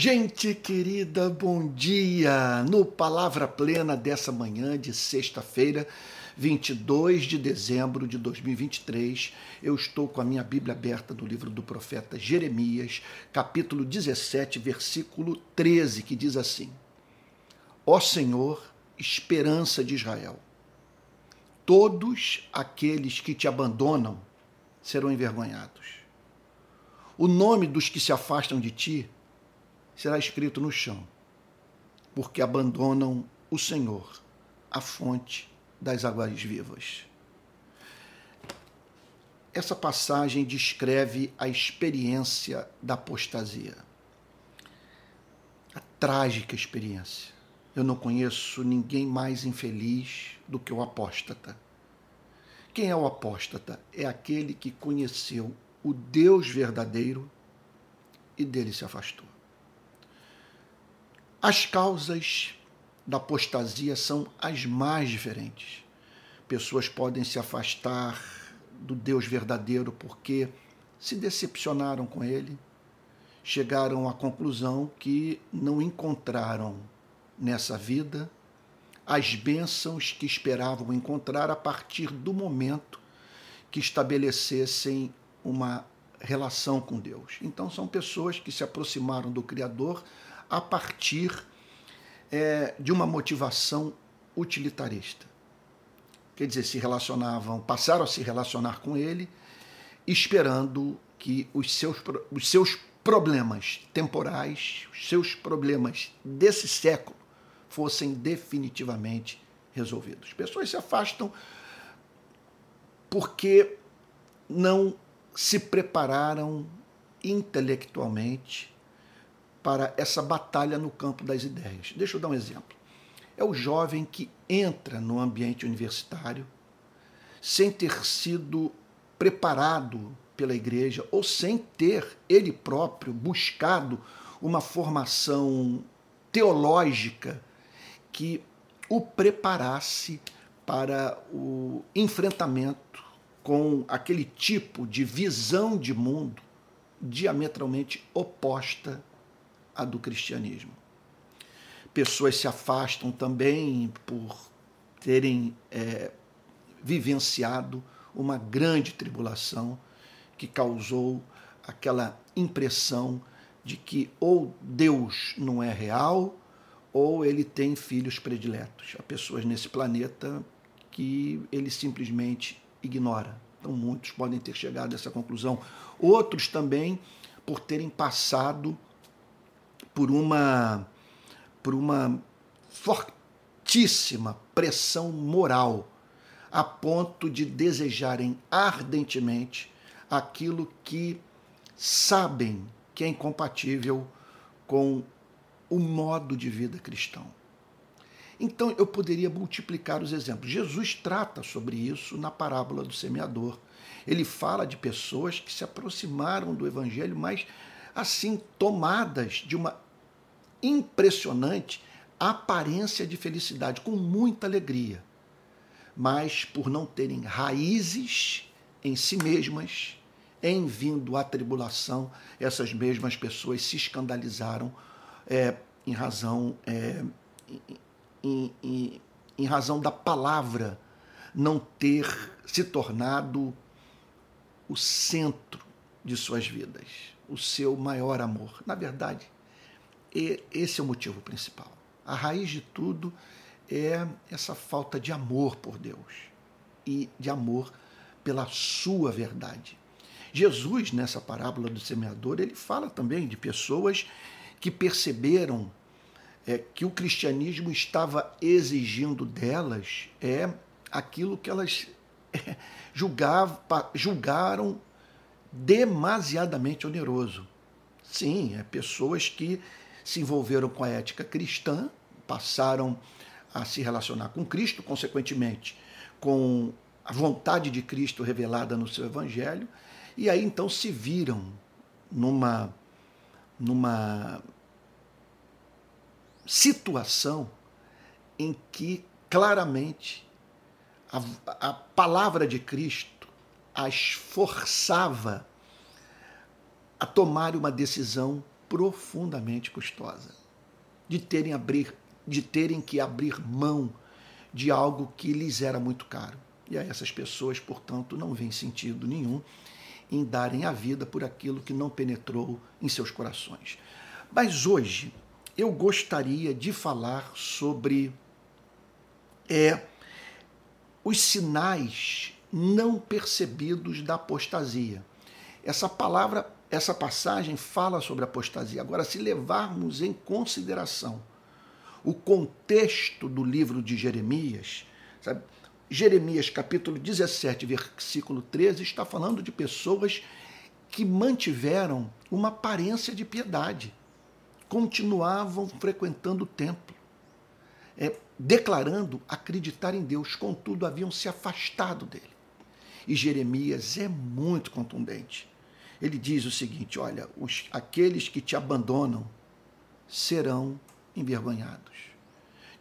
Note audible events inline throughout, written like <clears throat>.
Gente querida, bom dia! No Palavra Plena dessa manhã de sexta-feira, 22 de dezembro de 2023, eu estou com a minha Bíblia aberta no livro do profeta Jeremias, capítulo 17, versículo 13, que diz assim: Ó Senhor, esperança de Israel, todos aqueles que te abandonam serão envergonhados. O nome dos que se afastam de ti será escrito no chão, porque abandonam o Senhor, a fonte das águas vivas. Essa passagem descreve a experiência da apostasia. A trágica experiência. Eu não conheço ninguém mais infeliz do que o apóstata. Quem é o apóstata? É aquele que conheceu o Deus verdadeiro e dele se afastou. As causas da apostasia são as mais diferentes. Pessoas podem se afastar do Deus verdadeiro porque se decepcionaram com ele, chegaram à conclusão que não encontraram nessa vida as bênçãos que esperavam encontrar a partir do momento que estabelecessem uma relação com Deus. Então, são pessoas que se aproximaram do Criador a partir é, de uma motivação utilitarista. Quer dizer, se relacionavam, passaram a se relacionar com ele, esperando que os seus, os seus problemas temporais, os seus problemas desse século, fossem definitivamente resolvidos. Pessoas se afastam porque não se prepararam intelectualmente para essa batalha no campo das ideias. Deixa eu dar um exemplo. É o jovem que entra no ambiente universitário sem ter sido preparado pela igreja ou sem ter ele próprio buscado uma formação teológica que o preparasse para o enfrentamento com aquele tipo de visão de mundo diametralmente oposta à do cristianismo. Pessoas se afastam também por terem é, vivenciado uma grande tribulação que causou aquela impressão de que ou Deus não é real ou ele tem filhos prediletos. Há pessoas nesse planeta que ele simplesmente ignora. Então, muitos podem ter chegado a essa conclusão. Outros também por terem passado por uma, por uma fortíssima pressão moral, a ponto de desejarem ardentemente aquilo que sabem que é incompatível com o modo de vida cristão. Então eu poderia multiplicar os exemplos. Jesus trata sobre isso na parábola do semeador. Ele fala de pessoas que se aproximaram do evangelho, mas assim tomadas de uma impressionante aparência de felicidade, com muita alegria, mas por não terem raízes em si mesmas, em vindo a tribulação, essas mesmas pessoas se escandalizaram é, em razão é, em, em, em razão da palavra não ter se tornado o centro de suas vidas, o seu maior amor. Na verdade, esse é o motivo principal. A raiz de tudo é essa falta de amor por Deus e de amor pela sua verdade. Jesus, nessa parábola do semeador, ele fala também de pessoas que perceberam é, que o cristianismo estava exigindo delas é aquilo que elas é, julgavam, julgaram demasiadamente oneroso. Sim, é pessoas que se envolveram com a ética cristã, passaram a se relacionar com Cristo, consequentemente, com a vontade de Cristo revelada no seu evangelho, e aí então se viram numa numa situação em que claramente a, a palavra de Cristo as forçava a tomar uma decisão profundamente custosa, de terem, abrir, de terem que abrir mão de algo que lhes era muito caro. E a essas pessoas, portanto, não vem sentido nenhum em darem a vida por aquilo que não penetrou em seus corações. Mas hoje eu gostaria de falar sobre é, os sinais não percebidos da apostasia. Essa palavra, essa passagem fala sobre apostasia. Agora, se levarmos em consideração o contexto do livro de Jeremias, sabe? Jeremias capítulo 17, versículo 13, está falando de pessoas que mantiveram uma aparência de piedade, continuavam frequentando o templo, é, declarando acreditar em Deus, contudo haviam se afastado dele. E Jeremias é muito contundente. Ele diz o seguinte: olha, os, aqueles que te abandonam serão envergonhados.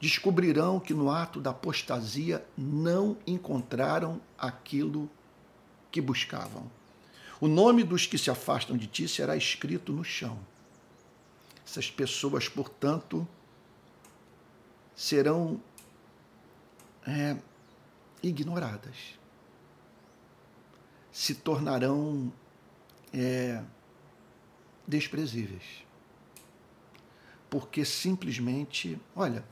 Descobrirão que no ato da apostasia não encontraram aquilo que buscavam. O nome dos que se afastam de ti será escrito no chão. Essas pessoas, portanto, serão é, ignoradas se tornarão é, desprezíveis. Porque simplesmente, olha,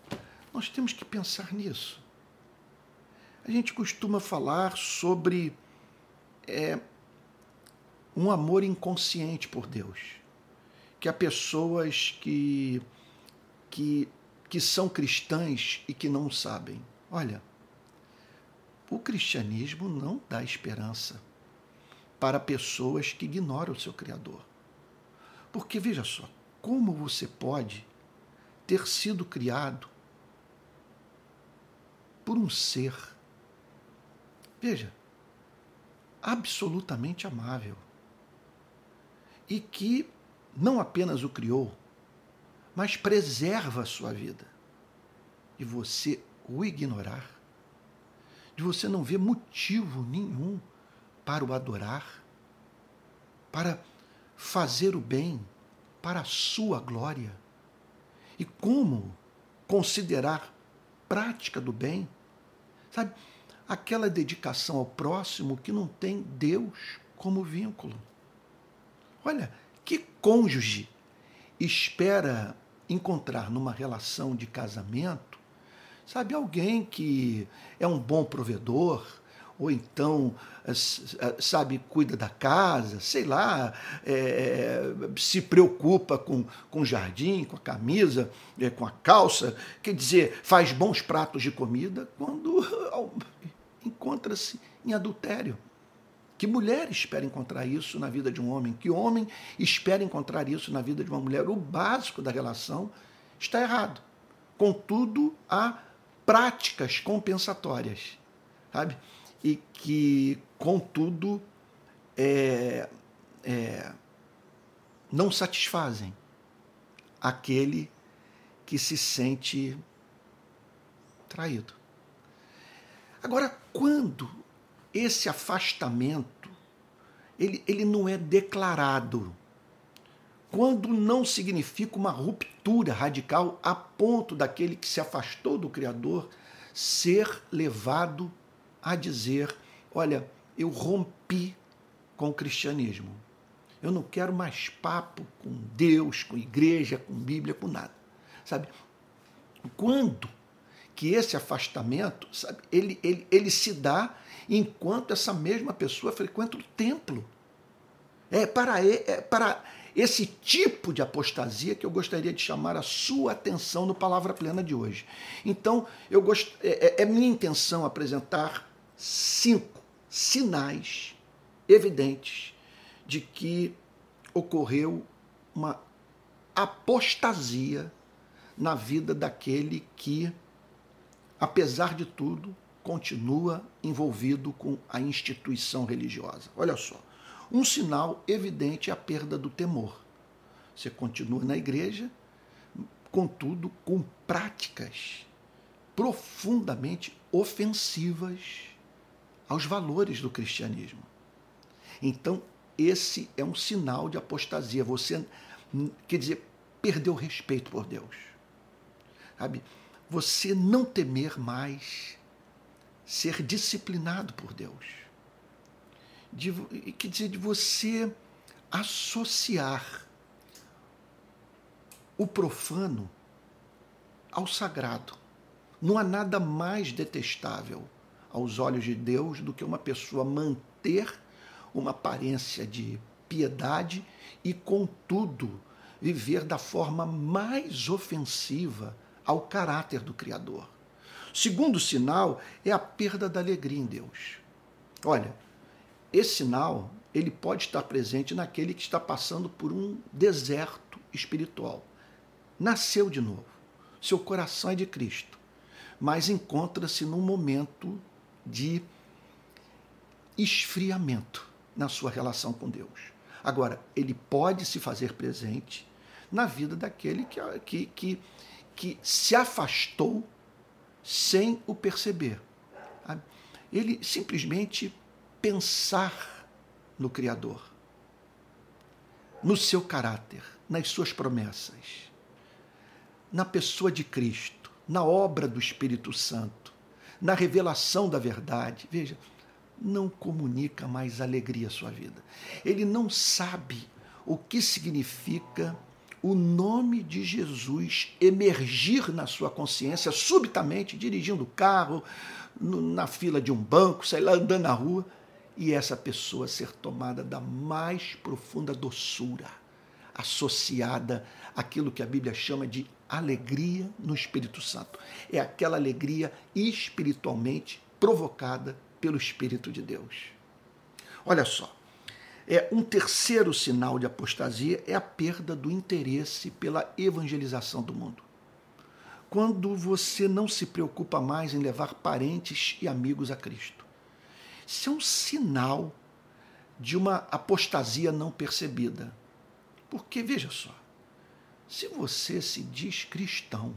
nós temos que pensar nisso. A gente costuma falar sobre é, um amor inconsciente por Deus. Que há pessoas que, que, que são cristãs e que não sabem. Olha, o cristianismo não dá esperança para pessoas que ignoram o seu Criador. Porque veja só, como você pode ter sido criado por um ser, veja, absolutamente amável, e que não apenas o criou, mas preserva a sua vida, e você o ignorar, de você não ver motivo nenhum para o adorar, para fazer o bem para a sua glória. E como considerar prática do bem? Sabe, aquela dedicação ao próximo que não tem Deus como vínculo. Olha, que cônjuge espera encontrar numa relação de casamento, sabe, alguém que é um bom provedor, ou então, eh, eh, sabe, cuida da casa, sei lá, é, se preocupa com, com o jardim, com a camisa, é, com a calça, quer dizer, faz bons pratos de comida quando <laughs> encontra-se em adultério. Que mulher espera encontrar isso na vida de um homem? Que homem espera encontrar isso na vida de uma mulher? O básico da relação está errado. Contudo, há práticas compensatórias, sabe? E que, contudo, é, é, não satisfazem aquele que se sente traído. Agora, quando esse afastamento ele, ele não é declarado, quando não significa uma ruptura radical a ponto daquele que se afastou do Criador ser levado a dizer: olha, eu rompi com o cristianismo. Eu não quero mais papo com Deus, com igreja, com Bíblia, com nada. Sabe? Quando que esse afastamento, sabe, ele, ele, ele se dá enquanto essa mesma pessoa frequenta o templo. É para, é para esse tipo de apostasia que eu gostaria de chamar a sua atenção no Palavra Plena de hoje. Então, eu gost... é, é, é minha intenção apresentar cinco sinais evidentes de que ocorreu uma apostasia na vida daquele que, apesar de tudo, continua envolvido com a instituição religiosa. Olha só, um sinal evidente é a perda do temor. Você continua na igreja, contudo, com práticas profundamente ofensivas aos valores do cristianismo. Então, esse é um sinal de apostasia. Você quer dizer, perdeu o respeito por Deus. Sabe? Você não temer mais ser disciplinado por Deus. De, quer dizer, de você associar o profano ao sagrado. Não há nada mais detestável aos olhos de Deus do que uma pessoa manter uma aparência de piedade e, contudo, viver da forma mais ofensiva ao caráter do Criador. Segundo sinal é a perda da alegria em Deus. Olha, esse sinal ele pode estar presente naquele que está passando por um deserto espiritual. Nasceu de novo, seu coração é de Cristo, mas encontra-se num momento de esfriamento na sua relação com Deus. Agora, ele pode se fazer presente na vida daquele que, que, que, que se afastou sem o perceber. Ele simplesmente pensar no Criador, no seu caráter, nas suas promessas, na pessoa de Cristo, na obra do Espírito Santo, na revelação da verdade. Veja, não comunica mais alegria à sua vida. Ele não sabe o que significa o nome de Jesus emergir na sua consciência subitamente, dirigindo o carro, na fila de um banco, sei lá, andando na rua, e essa pessoa ser tomada da mais profunda doçura, associada àquilo que a Bíblia chama de alegria no Espírito Santo. É aquela alegria espiritualmente provocada pelo Espírito de Deus. Olha só, é um terceiro sinal de apostasia é a perda do interesse pela evangelização do mundo. Quando você não se preocupa mais em levar parentes e amigos a Cristo. Isso é um sinal de uma apostasia não percebida. Porque, veja só, se você se diz cristão,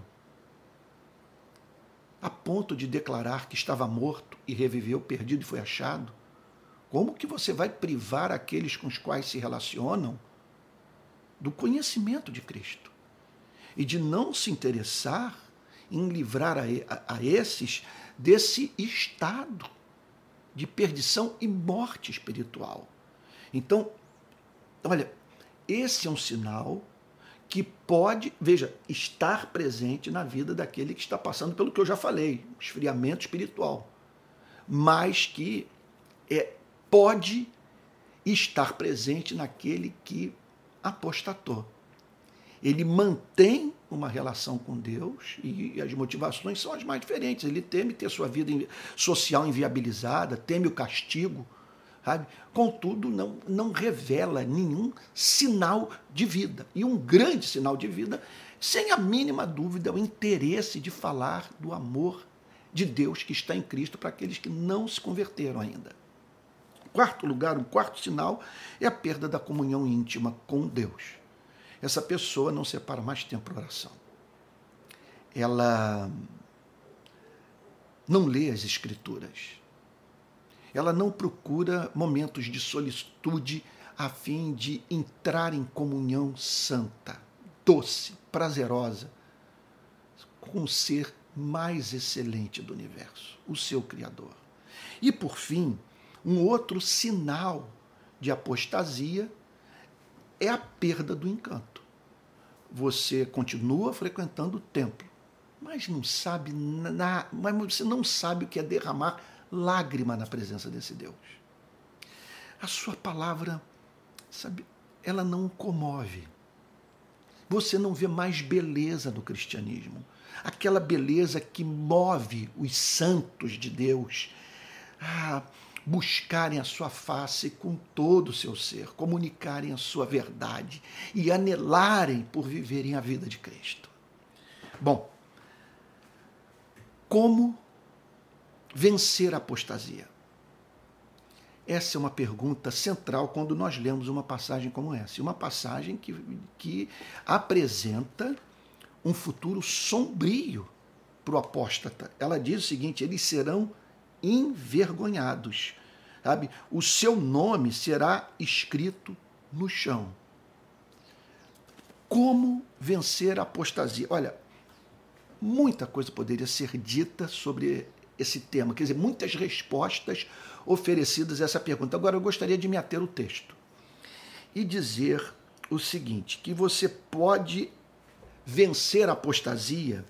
a ponto de declarar que estava morto e reviveu, perdido e foi achado? Como que você vai privar aqueles com os quais se relacionam do conhecimento de Cristo e de não se interessar em livrar a, a, a esses desse estado de perdição e morte espiritual? Então, olha, esse é um sinal que pode, veja, estar presente na vida daquele que está passando pelo que eu já falei, esfriamento espiritual, mas que é, pode estar presente naquele que apostatou. Ele mantém uma relação com Deus e as motivações são as mais diferentes. Ele teme ter sua vida social inviabilizada, teme o castigo, sabe? Contudo, não, não revela nenhum sinal de vida. E um grande sinal de vida, sem a mínima dúvida, é o interesse de falar do amor de Deus que está em Cristo para aqueles que não se converteram ainda. Quarto lugar, um quarto sinal é a perda da comunhão íntima com Deus. Essa pessoa não separa mais tempo para oração. Ela não lê as Escrituras ela não procura momentos de solitude a fim de entrar em comunhão santa, doce, prazerosa com o ser mais excelente do universo, o seu Criador. E, por fim, um outro sinal de apostasia é a perda do encanto. Você continua frequentando o templo, mas não sabe na, mas você não sabe o que é derramar lágrima na presença desse Deus. A sua palavra, sabe, ela não comove. Você não vê mais beleza no cristianismo. Aquela beleza que move os santos de Deus a buscarem a sua face com todo o seu ser, comunicarem a sua verdade e anelarem por viverem a vida de Cristo. Bom, como vencer a apostasia? Essa é uma pergunta central quando nós lemos uma passagem como essa. Uma passagem que, que apresenta um futuro sombrio para o apóstata. Ela diz o seguinte: eles serão envergonhados. Sabe? O seu nome será escrito no chão. Como vencer a apostasia? Olha, muita coisa poderia ser dita sobre esse tema, quer dizer, muitas respostas oferecidas a essa pergunta. Agora, eu gostaria de me ater ao texto e dizer o seguinte: que você pode vencer a apostasia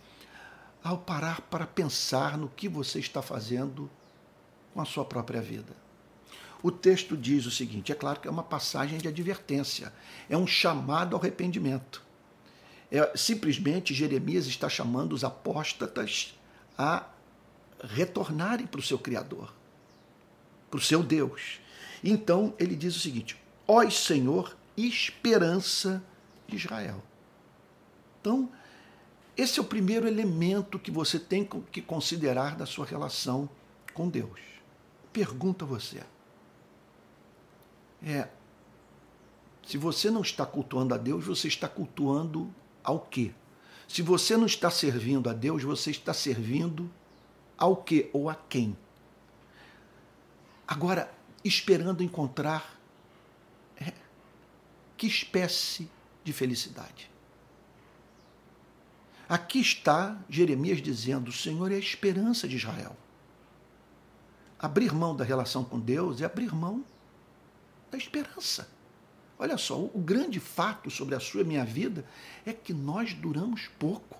ao parar para pensar no que você está fazendo com a sua própria vida. O texto diz o seguinte: é claro que é uma passagem de advertência, é um chamado ao arrependimento. É, simplesmente Jeremias está chamando os apóstatas a retornarem para o seu Criador, para o seu Deus. Então ele diz o seguinte: Ó Senhor, esperança de Israel. Então, esse é o primeiro elemento que você tem que considerar da sua relação com Deus. Pergunta você. É, se você não está cultuando a Deus, você está cultuando ao quê? Se você não está servindo a Deus, você está servindo ao quê ou a quem? Agora, esperando encontrar é, que espécie de felicidade. Aqui está Jeremias dizendo: o Senhor é a esperança de Israel. Abrir mão da relação com Deus é abrir mão da esperança. Olha só, o grande fato sobre a sua e minha vida é que nós duramos pouco.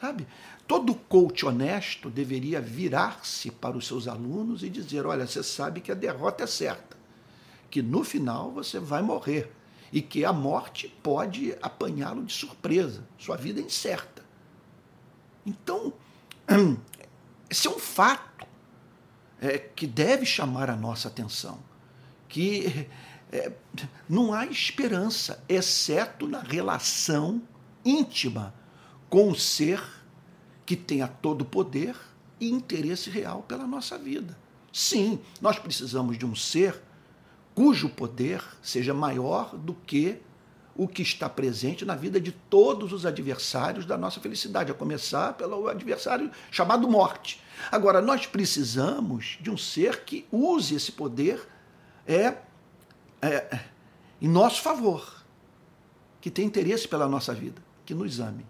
Sabe? Todo coach honesto deveria virar-se para os seus alunos e dizer: olha, você sabe que a derrota é certa, que no final você vai morrer e que a morte pode apanhá-lo de surpresa, sua vida é incerta. Então, <clears throat> esse é um fato é, que deve chamar a nossa atenção, que é, não há esperança, exceto na relação íntima com o ser que tenha todo o poder e interesse real pela nossa vida. Sim, nós precisamos de um ser cujo poder seja maior do que o que está presente na vida de todos os adversários da nossa felicidade, a começar pelo adversário chamado morte. Agora, nós precisamos de um ser que use esse poder é, é em nosso favor, que tem interesse pela nossa vida, que nos ame.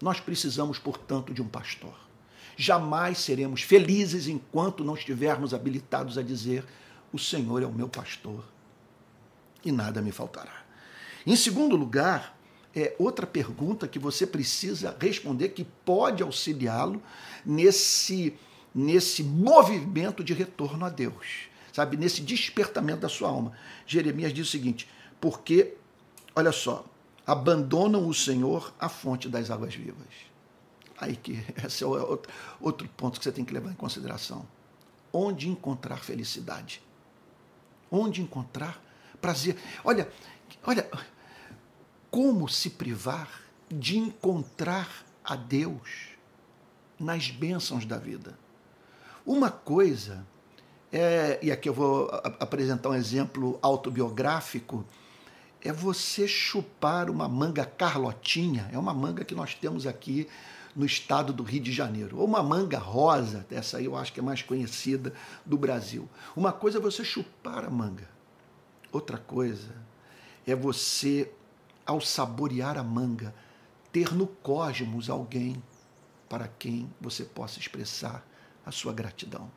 Nós precisamos, portanto, de um pastor. Jamais seremos felizes enquanto não estivermos habilitados a dizer: O Senhor é o meu pastor e nada me faltará. Em segundo lugar, é outra pergunta que você precisa responder que pode auxiliá-lo nesse nesse movimento de retorno a Deus, sabe, nesse despertamento da sua alma. Jeremias diz o seguinte: porque olha só, abandonam o Senhor a fonte das águas vivas. Aí que <laughs> esse é outro, ponto que você tem que levar em consideração. Onde encontrar felicidade? Onde encontrar prazer? Olha, olha, como se privar de encontrar a Deus nas bênçãos da vida? Uma coisa é, e aqui eu vou apresentar um exemplo autobiográfico é você chupar uma manga carlotinha, é uma manga que nós temos aqui no estado do Rio de Janeiro, ou uma manga rosa, essa aí eu acho que é mais conhecida do Brasil. Uma coisa é você chupar a manga, outra coisa é você, ao saborear a manga, ter no cosmos alguém para quem você possa expressar a sua gratidão.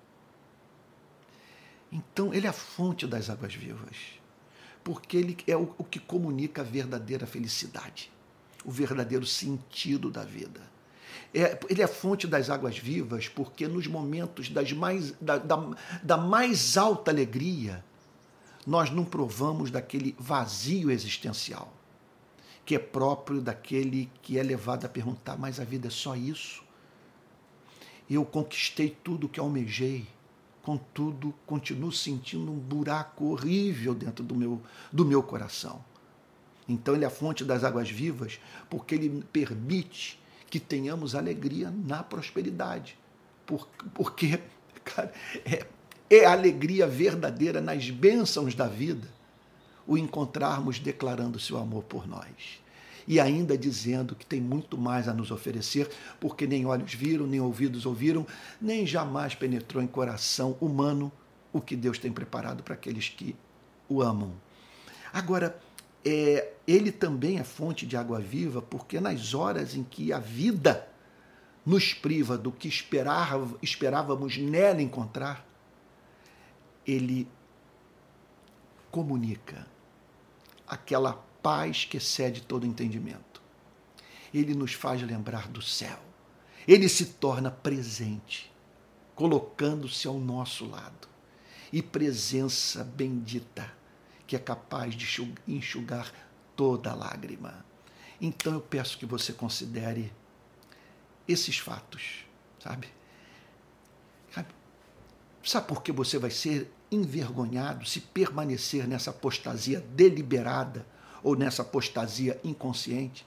Então, ele é a fonte das águas vivas porque ele é o, o que comunica a verdadeira felicidade, o verdadeiro sentido da vida. É, ele é fonte das águas vivas, porque nos momentos das mais, da, da, da, mais alta alegria, nós não provamos daquele vazio existencial, que é próprio daquele que é levado a perguntar: mas a vida é só isso? Eu conquistei tudo que almejei, contudo, continuo sentindo um buraco horrível dentro do meu, do meu coração. Então, ele é a fonte das águas vivas, porque ele permite que tenhamos alegria na prosperidade. Por, porque, <laughs> cara, é, é alegria verdadeira nas bênçãos da vida o encontrarmos declarando seu amor por nós e ainda dizendo que tem muito mais a nos oferecer, porque nem olhos viram, nem ouvidos ouviram, nem jamais penetrou em coração humano o que Deus tem preparado para aqueles que o amam. Agora, é, ele também é fonte de água viva, porque nas horas em que a vida nos priva do que esperava, esperávamos nela encontrar, ele comunica aquela paz que excede todo entendimento. Ele nos faz lembrar do céu. Ele se torna presente, colocando-se ao nosso lado. E presença bendita que é capaz de enxugar toda lágrima. Então eu peço que você considere esses fatos, sabe? Sabe por que você vai ser envergonhado se permanecer nessa apostasia deliberada ou nessa apostasia inconsciente?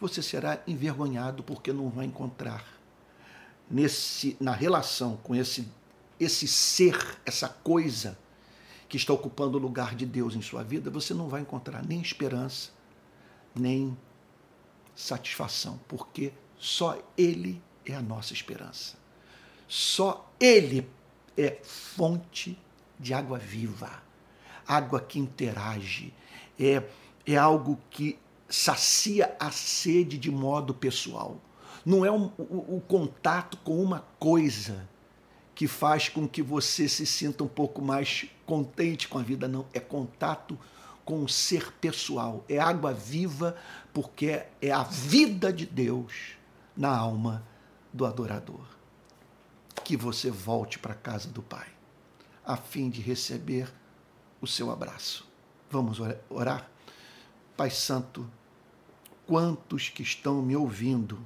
Você será envergonhado porque não vai encontrar nesse na relação com esse esse ser, essa coisa que está ocupando o lugar de Deus em sua vida, você não vai encontrar nem esperança, nem satisfação, porque só Ele é a nossa esperança. Só Ele é fonte de água viva, água que interage, é, é algo que sacia a sede de modo pessoal. Não é o contato com uma coisa que faz com que você se sinta um pouco mais contente com a vida, não. É contato com o ser pessoal. É água viva, porque é a vida de Deus na alma do adorador. Que você volte para a casa do Pai, a fim de receber o seu abraço. Vamos orar? Pai Santo, quantos que estão me ouvindo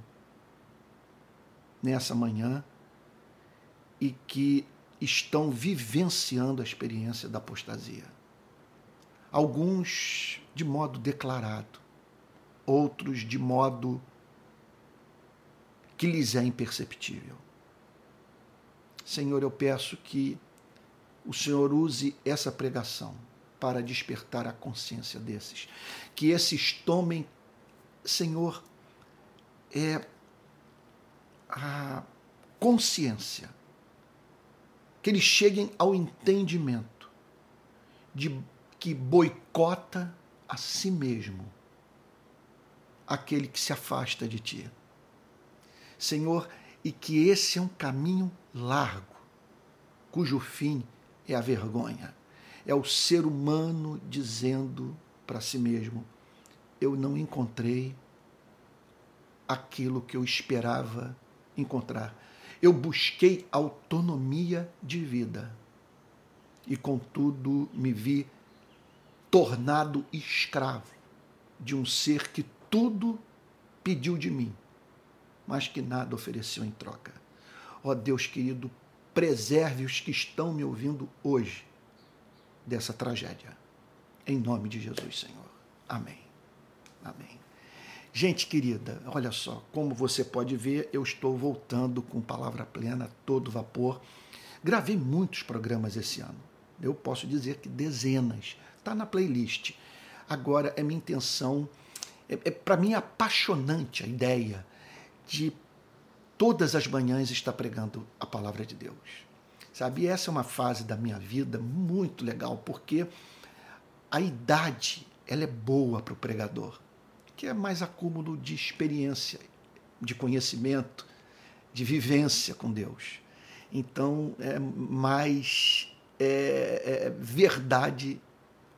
nessa manhã e que estão vivenciando a experiência da apostasia. Alguns de modo declarado, outros de modo que lhes é imperceptível. Senhor, eu peço que o Senhor use essa pregação para despertar a consciência desses, que esses tomem, Senhor, é a consciência que eles cheguem ao entendimento de que boicota a si mesmo aquele que se afasta de ti. Senhor, e que esse é um caminho largo, cujo fim é a vergonha. É o ser humano dizendo para si mesmo: eu não encontrei aquilo que eu esperava encontrar eu busquei autonomia de vida e, contudo, me vi tornado escravo de um ser que tudo pediu de mim, mas que nada ofereceu em troca. Ó Deus querido, preserve os que estão me ouvindo hoje dessa tragédia. Em nome de Jesus, Senhor. Amém. Amém. Gente querida, olha só, como você pode ver, eu estou voltando com palavra plena, todo vapor. Gravei muitos programas esse ano. Eu posso dizer que dezenas. Está na playlist. Agora é minha intenção, é, é para mim é apaixonante a ideia de todas as manhãs estar pregando a palavra de Deus. Sabe? E essa é uma fase da minha vida muito legal, porque a idade ela é boa para o pregador que é mais acúmulo de experiência, de conhecimento, de vivência com Deus. Então, é mais é, é, verdade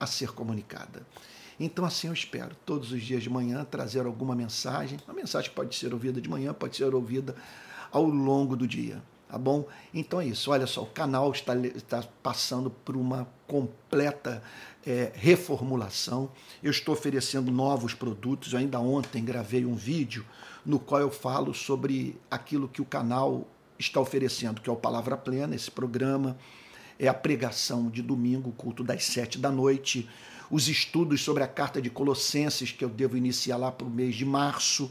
a ser comunicada. Então, assim eu espero, todos os dias de manhã, trazer alguma mensagem. A mensagem pode ser ouvida de manhã, pode ser ouvida ao longo do dia. Tá bom? Então é isso. Olha só, o canal está, está passando por uma completa é, reformulação. Eu estou oferecendo novos produtos. Eu ainda ontem gravei um vídeo no qual eu falo sobre aquilo que o canal está oferecendo, que é o Palavra Plena, esse programa. É a pregação de domingo, culto das sete da noite. Os estudos sobre a carta de Colossenses, que eu devo iniciar lá para o mês de março.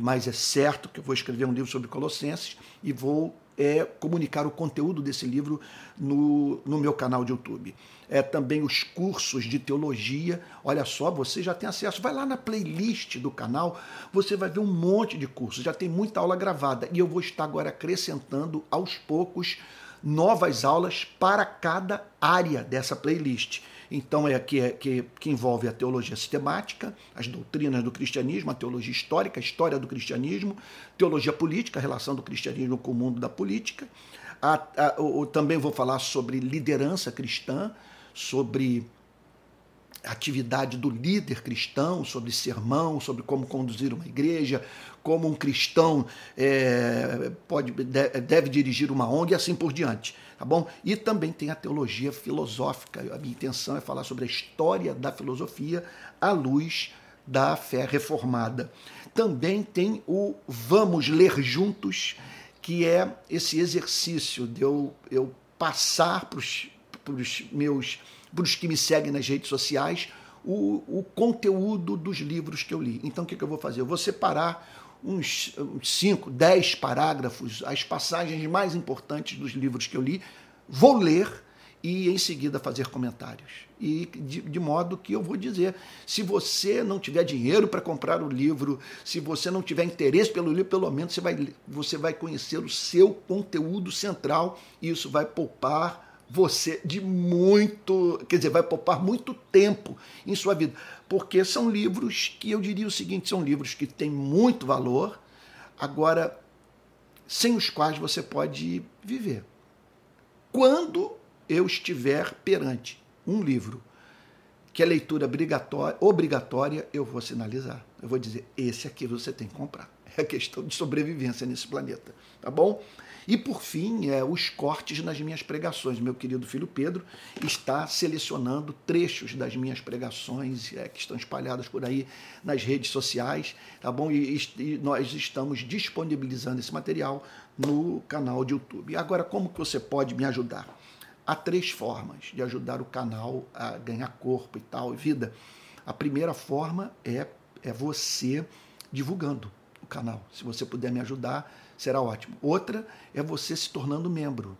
Mas é certo que eu vou escrever um livro sobre Colossenses e vou é comunicar o conteúdo desse livro no, no meu canal de YouTube. É também os cursos de teologia. Olha só, você já tem acesso. Vai lá na playlist do canal, você vai ver um monte de cursos. Já tem muita aula gravada. E eu vou estar agora acrescentando aos poucos novas aulas para cada área dessa playlist. Então é que, é, que, que envolve a teologia sistemática, as doutrinas do cristianismo, a teologia histórica, a história do cristianismo, teologia política, a relação do cristianismo com o mundo da política. A, a, o, também vou falar sobre liderança cristã, sobre atividade do líder cristão, sobre sermão, sobre como conduzir uma igreja, como um cristão é, pode, deve dirigir uma ONG e assim por diante. Tá bom? E também tem a teologia filosófica. A minha intenção é falar sobre a história da filosofia à luz da fé reformada. Também tem o Vamos Ler Juntos, que é esse exercício de eu, eu passar para os meus para os que me seguem nas redes sociais, o, o, conteúdo dos livros que eu li. Então, o que, que eu vou fazer? Eu vou separar uns 5, 10 parágrafos, as passagens mais importantes dos livros que eu li, vou ler e em seguida fazer comentários. E de, de, modo que eu vou dizer, se você não tiver dinheiro para comprar o livro, se você não tiver interesse pelo livro, pelo menos você vai, você vai conhecer o seu conteúdo central e isso vai poupar você de muito, quer dizer, vai poupar muito tempo em sua vida, porque são livros que eu diria o seguinte, são livros que têm muito valor, agora sem os quais você pode viver. Quando eu estiver perante um livro que é leitura obrigatória, obrigatória, eu vou sinalizar. Eu vou dizer, esse aqui você tem que comprar. <laughs> É questão de sobrevivência nesse planeta, tá bom? E por fim, é, os cortes nas minhas pregações. Meu querido filho Pedro está selecionando trechos das minhas pregações é, que estão espalhadas por aí nas redes sociais, tá bom? E, e, nós estamos disponibilizando esse material no canal de YouTube. Agora, como que você pode me ajudar? Há três formas de ajudar o canal a ganhar corpo e tal, e vida. A primeira forma é, é você divulgando canal. Se você puder me ajudar, será ótimo. Outra é você se tornando membro.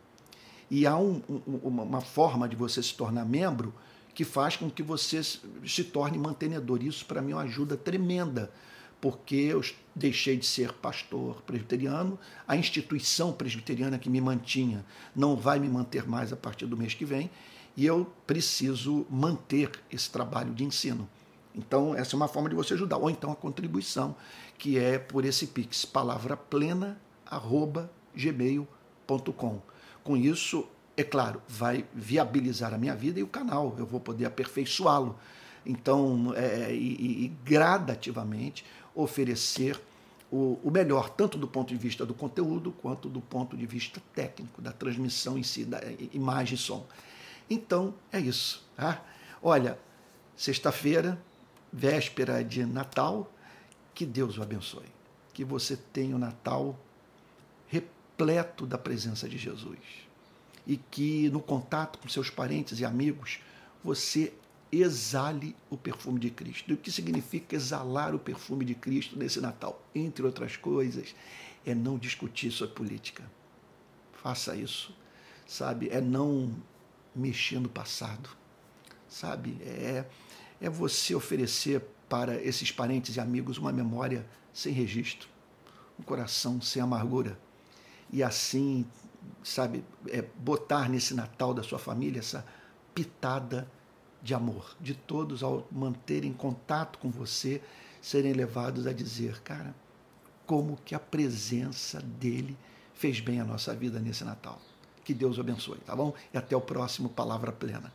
E há um, um, uma forma de você se tornar membro que faz com que você se torne mantenedor. Isso, para mim, é uma ajuda tremenda, porque eu deixei de ser pastor presbiteriano, a instituição presbiteriana que me mantinha não vai me manter mais a partir do mês que vem, e eu preciso manter esse trabalho de ensino. Então, essa é uma forma de você ajudar. Ou então a contribuição, que é por esse Pix, palavra plena gmail.com. Com isso, é claro, vai viabilizar a minha vida e o canal, eu vou poder aperfeiçoá-lo. Então, é, e, e, gradativamente oferecer o, o, melhor, tanto do ponto de vista do conteúdo, quanto do ponto de vista técnico, da transmissão em si, da imagem e som. Então, é isso. Tá? Olha, sexta-feira, véspera de Natal, que Deus o abençoe. Que você tenha o Natal repleto da presença de Jesus. E que no contato com seus parentes e amigos você exale o perfume de Cristo. E o que significa exalar o perfume de Cristo nesse Natal? Entre outras coisas, é não discutir sobre política. Faça isso, sabe? É não mexer no passado, sabe? É, é você oferecer para esses parentes e amigos uma memória sem registro, um coração sem amargura e assim, sabe, é, botar nesse Natal da sua família essa pitada de amor, de todos ao manterem contato com você, serem levados a dizer, cara, como que a presença dele fez bem a nossa vida nesse Natal. Que Deus abençoe, tá bom? E até o próximo Palavra Plena.